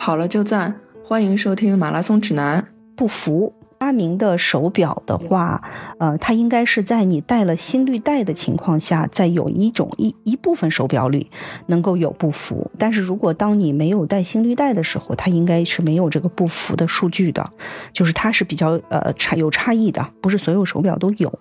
跑了就赞，欢迎收听马拉松指南。不服。阿明的手表的话，呃，它应该是在你带了心率带的情况下，在有一种一一部分手表里能够有不符。但是如果当你没有带心率带的时候，它应该是没有这个不符的数据的，就是它是比较呃差有差异的，不是所有手表都有。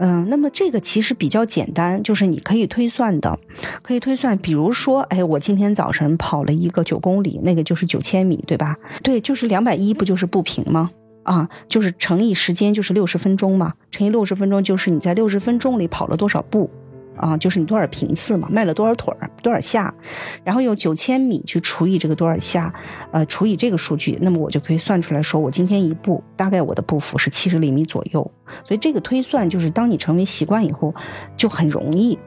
嗯，那么这个其实比较简单，就是你可以推算的，可以推算，比如说，哎，我今天早晨跑了一个九公里，那个就是九千米，对吧？对，就是两百一，不就是步频吗？啊，就是乘以时间，就是六十分钟嘛，乘以六十分钟，就是你在六十分钟里跑了多少步，啊，就是你多少频次嘛，迈了多少腿儿，多少下，然后用九千米去除以这个多少下，呃，除以这个数据，那么我就可以算出来说，我今天一步大概我的步幅是七十厘米左右，所以这个推算就是当你成为习惯以后，就很容易。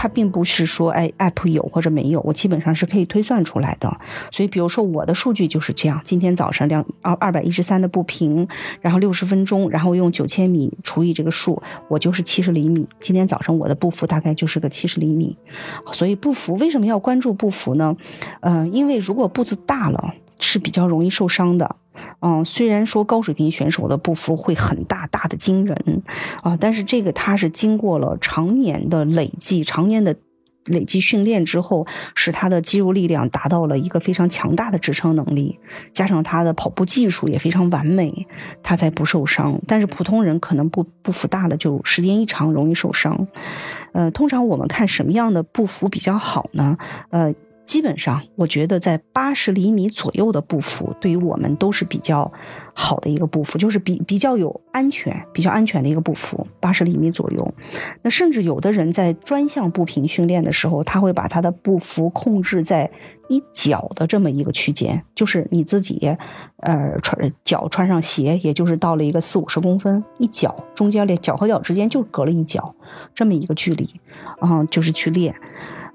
它并不是说，哎，app 有或者没有，我基本上是可以推算出来的。所以，比如说我的数据就是这样：今天早上两二二百一十三的步频，然后六十分钟，然后用九千米除以这个数，我就是七十厘米。今天早上我的步幅大概就是个七十厘米。所以步幅为什么要关注步幅呢？嗯，因为如果步子大了，是比较容易受伤的。嗯，虽然说高水平选手的步幅会很大大的惊人啊，但是这个他是经过了常年的累计、常年的累计训练之后，使他的肌肉力量达到了一个非常强大的支撑能力，加上他的跑步技术也非常完美，他才不受伤。但是普通人可能步步幅大的，就时间一长容易受伤。呃，通常我们看什么样的步幅比较好呢？呃。基本上，我觉得在八十厘米左右的步幅，对于我们都是比较好的一个步幅，就是比比较有安全、比较安全的一个步幅。八十厘米左右，那甚至有的人在专项步频训练的时候，他会把他的步幅控制在一脚的这么一个区间，就是你自己，呃，穿脚穿上鞋，也就是到了一个四五十公分，一脚中间练脚和脚之间就隔了一脚这么一个距离，啊，就是去练。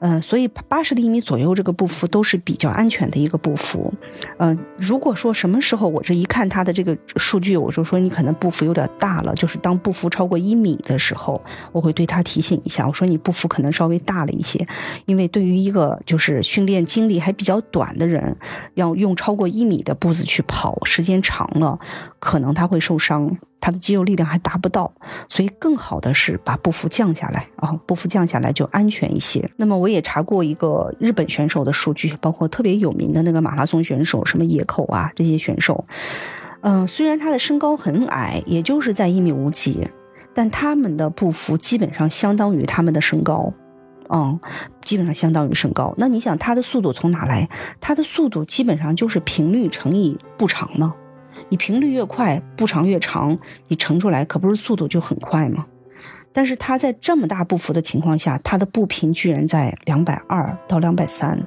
嗯，所以八十厘米左右这个步幅都是比较安全的一个步幅。嗯，如果说什么时候我这一看它的这个数据，我就说你可能步幅有点大了，就是当步幅超过一米的时候，我会对他提醒一下，我说你步幅可能稍微大了一些，因为对于一个就是训练经历还比较短的人，要用超过一米的步子去跑，时间长了，可能他会受伤。他的肌肉力量还达不到，所以更好的是把步幅降下来啊，步幅降下来就安全一些。那么我也查过一个日本选手的数据，包括特别有名的那个马拉松选手，什么野口啊这些选手，嗯，虽然他的身高很矮，也就是在一米五几，但他们的步幅基本上相当于他们的身高，嗯，基本上相当于身高。那你想他的速度从哪来？他的速度基本上就是频率乘以步长嘛。你频率越快，步长越长，你乘出来可不是速度就很快吗？但是他在这么大步幅的情况下，他的步频居然在两百二到两百三，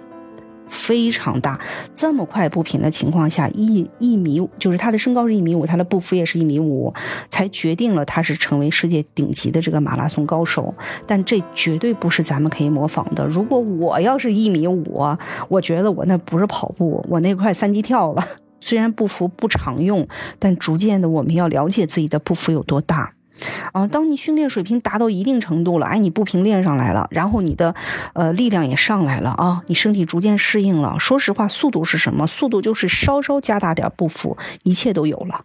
非常大。这么快步频的情况下，一一米就是他的身高是一米五，他的步幅也是一米五，才决定了他是成为世界顶级的这个马拉松高手。但这绝对不是咱们可以模仿的。如果我要是一米五，我觉得我那不是跑步，我那快三级跳了。虽然步幅不常用，但逐渐的我们要了解自己的步幅有多大。啊，当你训练水平达到一定程度了，哎，你步频练上来了，然后你的呃力量也上来了啊，你身体逐渐适应了。说实话，速度是什么？速度就是稍稍加大点步幅，一切都有了。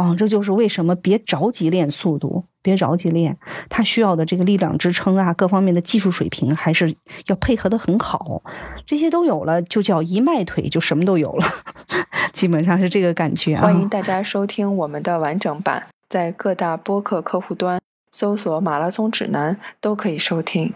啊，这就是为什么别着急练速度，别着急练，他需要的这个力量支撑啊，各方面的技术水平还是要配合的很好。这些都有了，就叫一迈腿，就什么都有了。基本上是这个感觉啊！欢迎大家收听我们的完整版，在各大播客客户端搜索“马拉松指南”都可以收听。